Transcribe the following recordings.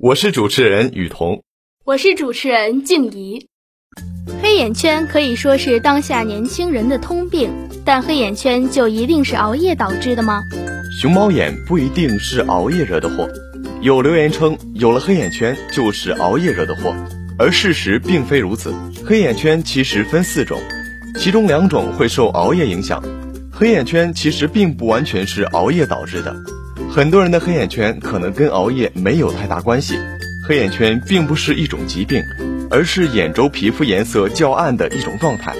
我是主持人雨桐，我是主持人静怡。黑眼圈可以说是当下年轻人的通病，但黑眼圈就一定是熬夜导致的吗？熊猫眼不一定是熬夜惹的祸，有留言称有了黑眼圈就是熬夜惹的祸，而事实并非如此。黑眼圈其实分四种，其中两种会受熬夜影响。黑眼圈其实并不完全是熬夜导致的。很多人的黑眼圈可能跟熬夜没有太大关系，黑眼圈并不是一种疾病，而是眼周皮肤颜色较暗的一种状态，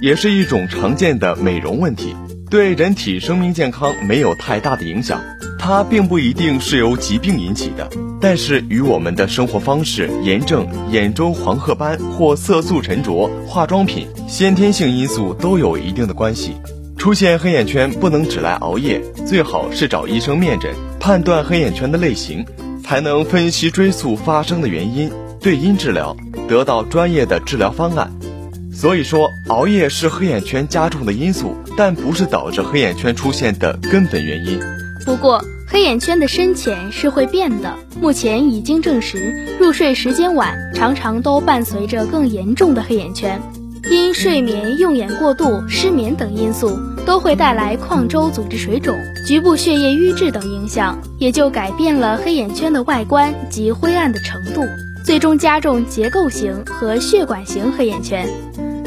也是一种常见的美容问题，对人体生命健康没有太大的影响。它并不一定是由疾病引起的，但是与我们的生活方式、炎症、眼周黄褐斑或色素沉着、化妆品、先天性因素都有一定的关系。出现黑眼圈不能只来熬夜，最好是找医生面诊，判断黑眼圈的类型，才能分析追溯发生的原因，对因治疗，得到专业的治疗方案。所以说，熬夜是黑眼圈加重的因素，但不是导致黑眼圈出现的根本原因。不过，黑眼圈的深浅是会变的，目前已经证实，入睡时间晚，常常都伴随着更严重的黑眼圈。因睡眠、用眼过度、失眠等因素，都会带来眶周组织水肿、局部血液瘀滞等影响，也就改变了黑眼圈的外观及灰暗的程度，最终加重结构型和血管型黑眼圈。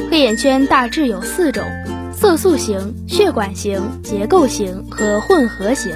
黑眼圈大致有四种：色素型、血管型、结构型和混合型。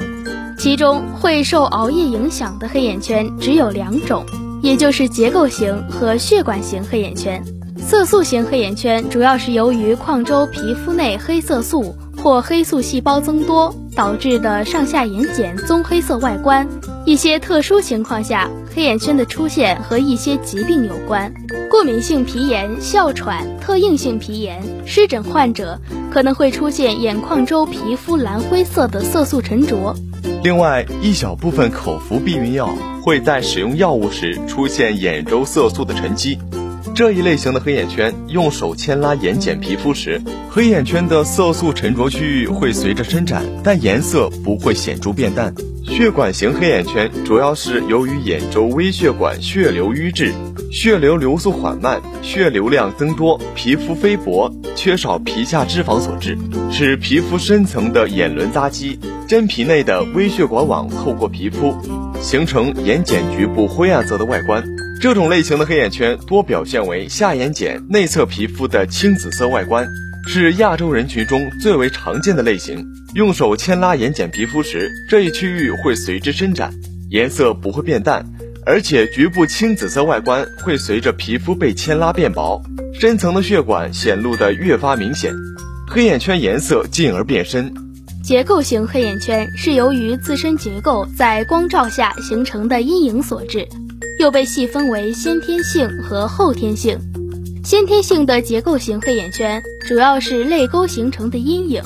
其中会受熬夜影响的黑眼圈只有两种，也就是结构型和血管型黑眼圈。色素型黑眼圈主要是由于眶周皮肤内黑色素或黑素细胞增多导致的上下眼睑棕黑色外观。一些特殊情况下，黑眼圈的出现和一些疾病有关。过敏性皮炎、哮喘、特应性皮炎、湿疹患者可能会出现眼眶周皮肤蓝灰色的色素沉着。另外，一小部分口服避孕药会在使用药物时出现眼周色素的沉积。这一类型的黑眼圈，用手牵拉眼睑皮肤时，黑眼圈的色素沉着区域会随着伸展，但颜色不会显著变淡。血管型黑眼圈主要是由于眼周微血管血流瘀滞，血流流速缓慢，血流量增多，皮肤非薄，缺少皮下脂肪所致，使皮肤深层的眼轮匝肌、真皮内的微血管网透过皮肤，形成眼睑局部灰暗色的外观。这种类型的黑眼圈多表现为下眼睑内侧皮肤的青紫色外观，是亚洲人群中最为常见的类型。用手牵拉眼睑皮肤时，这一区域会随之伸展，颜色不会变淡，而且局部青紫色外观会随着皮肤被牵拉变薄，深层的血管显露得越发明显，黑眼圈颜色进而变深。结构型黑眼圈是由于自身结构在光照下形成的阴影所致。又被细分为先天性和后天性。先天性的结构型黑眼圈主要是泪沟形成的阴影，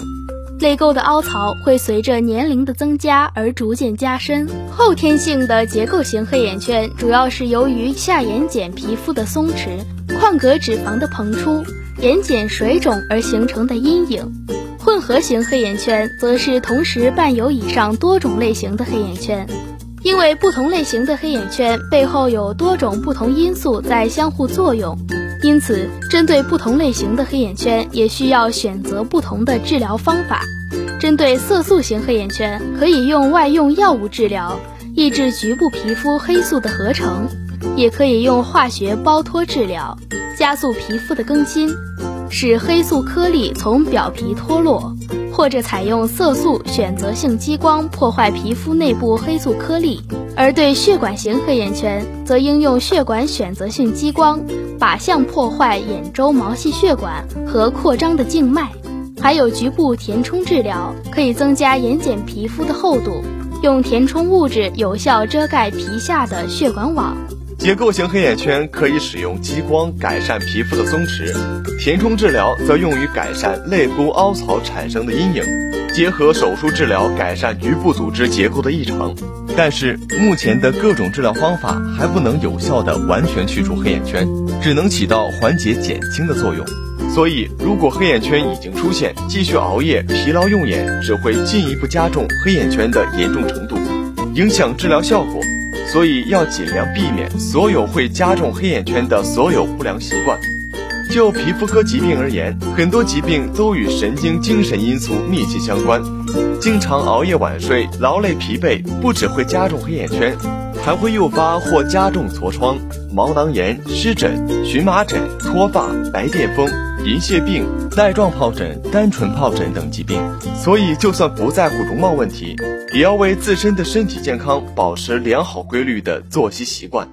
泪沟的凹槽会随着年龄的增加而逐渐加深。后天性的结构型黑眼圈主要是由于下眼睑皮肤的松弛、眶隔脂肪的膨出、眼睑水肿而形成的阴影。混合型黑眼圈则是同时伴有以上多种类型的黑眼圈。因为不同类型的黑眼圈背后有多种不同因素在相互作用，因此针对不同类型的黑眼圈也需要选择不同的治疗方法。针对色素型黑眼圈，可以用外用药物治疗，抑制局部皮肤黑素的合成；也可以用化学包脱治疗，加速皮肤的更新，使黑素颗粒从表皮脱落。或者采用色素选择性激光破坏皮肤内部黑素颗粒，而对血管型黑眼圈，则应用血管选择性激光靶向破坏眼周毛细血管和扩张的静脉。还有局部填充治疗，可以增加眼睑皮肤的厚度，用填充物质有效遮盖皮下的血管网。结构型黑眼圈可以使用激光改善皮肤的松弛，填充治疗则用于改善泪沟凹槽产生的阴影，结合手术治疗改善局部组织结构的异常。但是目前的各种治疗方法还不能有效的完全去除黑眼圈，只能起到缓解减轻的作用。所以，如果黑眼圈已经出现，继续熬夜、疲劳用眼，只会进一步加重黑眼圈的严重程度，影响治疗效果。所以要尽量避免所有会加重黑眼圈的所有不良习惯。就皮肤科疾病而言，很多疾病都与神经精神因素密切相关。经常熬夜晚睡、劳累疲惫，不只会加重黑眼圈，还会诱发或加重痤疮、毛囊炎、湿疹、荨麻疹、脱发、白癜风、银屑病、带状疱疹、单纯疱疹等疾病。所以，就算不在乎容貌问题，也要为自身的身体健康保持良好规律的作息习惯。